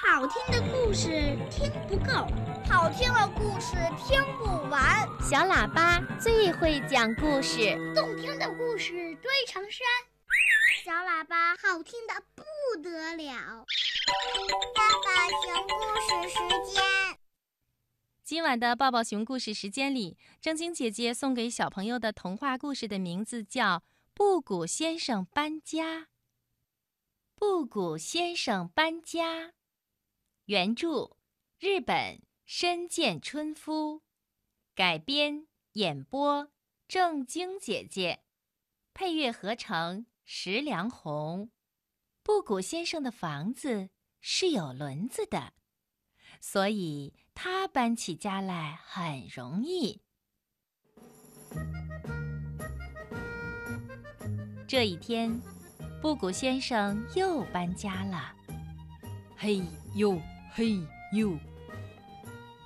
好听的故事听不够，好听的故事听不完。小喇叭最会讲故事，动听的故事堆成山。小喇叭好听的不得了。爸爸熊故事时间。今晚的抱抱熊故事时间里，正晶姐姐送给小朋友的童话故事的名字叫《布谷先生搬家》。布谷先生搬家，原著日本深见春夫，改编演播正晶姐姐，配乐合成石良红。布谷先生的房子是有轮子的，所以他搬起家来很容易。这一天。布谷先生又搬家了，嘿呦嘿呦！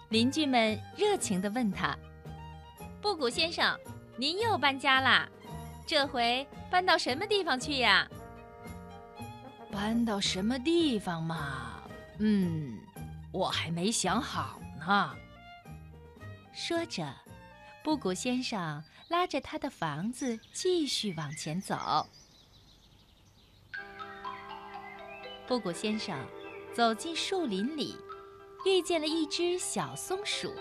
邻居们热情地问他：“布谷先生，您又搬家啦？这回搬到什么地方去呀？”“搬到什么地方嘛？嗯，我还没想好呢。”说着，布谷先生拉着他的房子继续往前走。布谷先生走进树林里，遇见了一只小松鼠。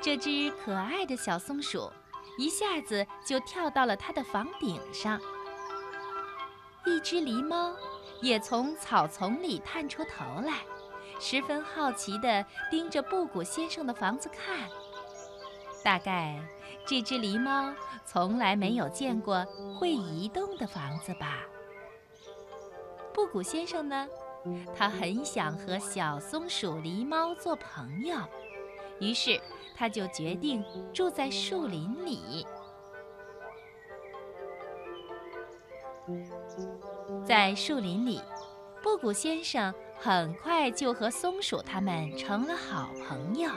这只可爱的小松鼠一下子就跳到了他的房顶上。一只狸猫也从草丛里探出头来，十分好奇地盯着布谷先生的房子看。大概这只狸猫从来没有见过会移动的房子吧。布谷先生呢，他很想和小松鼠、狸猫做朋友，于是他就决定住在树林里。在树林里，布谷先生很快就和松鼠他们成了好朋友。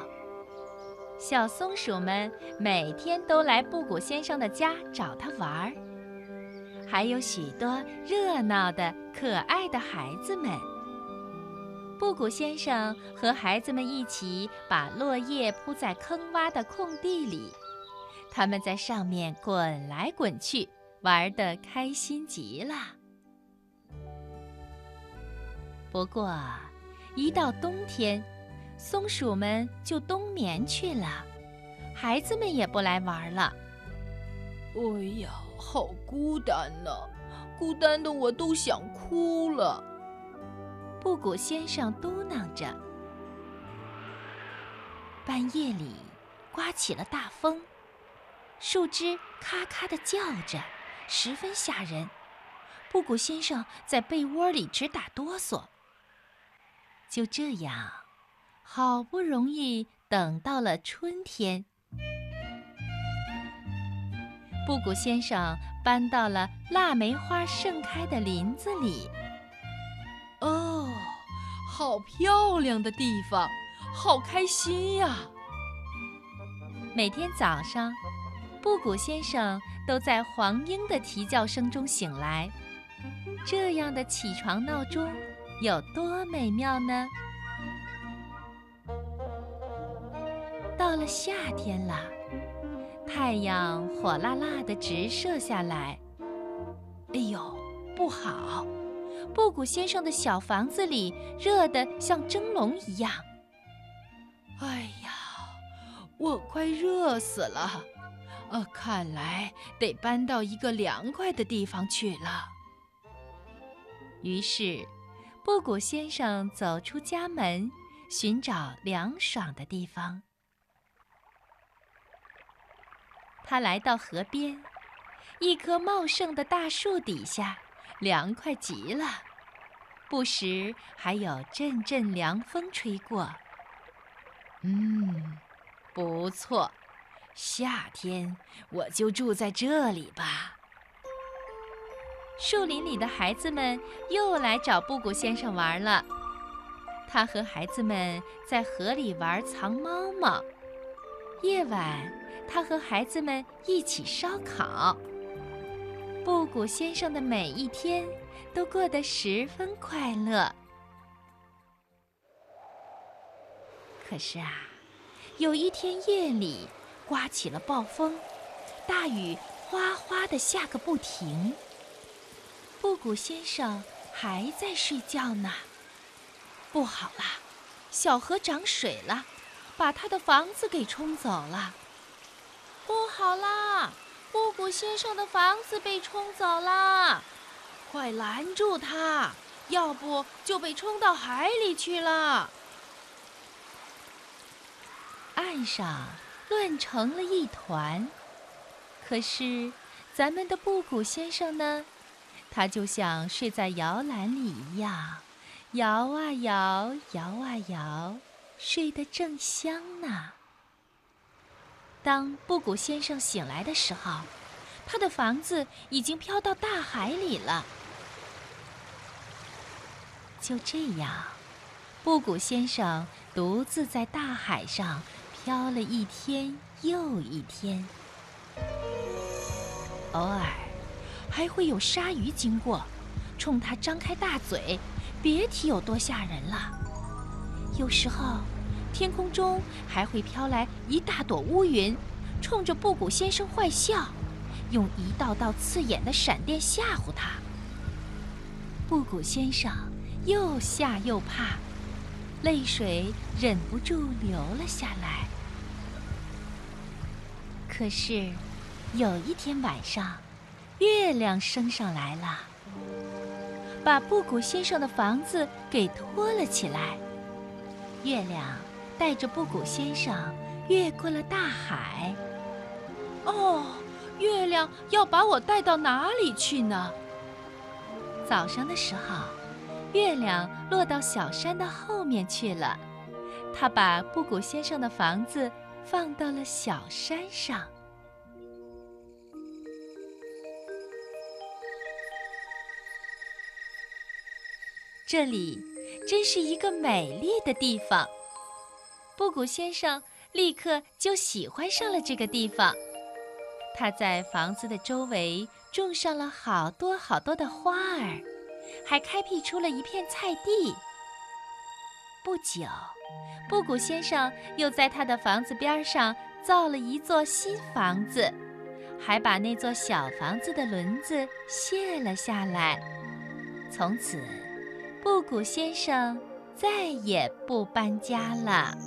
小松鼠们每天都来布谷先生的家找他玩儿。还有许多热闹的、可爱的孩子们。布谷先生和孩子们一起把落叶铺在坑洼的空地里，他们在上面滚来滚去，玩得开心极了。不过，一到冬天，松鼠们就冬眠去了，孩子们也不来玩了。哎呀！好孤单呐，孤单的我都想哭了。布谷先生嘟囔着。半夜里，刮起了大风，树枝咔咔的叫着，十分吓人。布谷先生在被窝里直打哆嗦。就这样，好不容易等到了春天。布谷先生搬到了腊梅花盛开的林子里。哦，好漂亮的地方，好开心呀！每天早上，布谷先生都在黄莺的啼叫声中醒来。这样的起床闹钟有多美妙呢？到了夏天了。太阳火辣辣的直射下来，哎呦，不好！布谷先生的小房子里热得像蒸笼一样。哎呀，我快热死了！呃，看来得搬到一个凉快的地方去了。于是，布谷先生走出家门，寻找凉爽的地方。他来到河边，一棵茂盛的大树底下，凉快极了。不时还有阵阵凉风吹过。嗯，不错，夏天我就住在这里吧。树林里的孩子们又来找布谷先生玩了。他和孩子们在河里玩藏猫猫。夜晚。他和孩子们一起烧烤。布谷先生的每一天都过得十分快乐。可是啊，有一天夜里刮起了暴风，大雨哗哗的下个不停。布谷先生还在睡觉呢。不好啦，小河涨水了，把他的房子给冲走了。不好啦，先生的房子被冲走了，快拦住他，要不就被冲到海里去了。岸上乱成了一团，可是咱们的布谷先生呢？他就像睡在摇篮里一样，摇啊摇，摇啊摇，睡得正香呢。当布谷先生醒来的时候，他的房子已经飘到大海里了。就这样，布谷先生独自在大海上飘了一天又一天，偶尔还会有鲨鱼经过，冲他张开大嘴，别提有多吓人了。有时候，天空中还会飘来一大朵乌云，冲着布谷先生坏笑，用一道道刺眼的闪电吓唬他。布谷先生又吓又怕，泪水忍不住流了下来。可是，有一天晚上，月亮升上来了，把布谷先生的房子给托了起来。月亮带着布谷先生越过了大海。哦，月亮要把我带到哪里去呢？早上的时候，月亮落到小山的后面去了，它把布谷先生的房子放到了小山上。这里真是一个美丽的地方，布谷先生立刻就喜欢上了这个地方。他在房子的周围种上了好多好多的花儿，还开辟出了一片菜地。不久，布谷先生又在他的房子边上造了一座新房子，还把那座小房子的轮子卸了下来。从此，布谷先生再也不搬家了。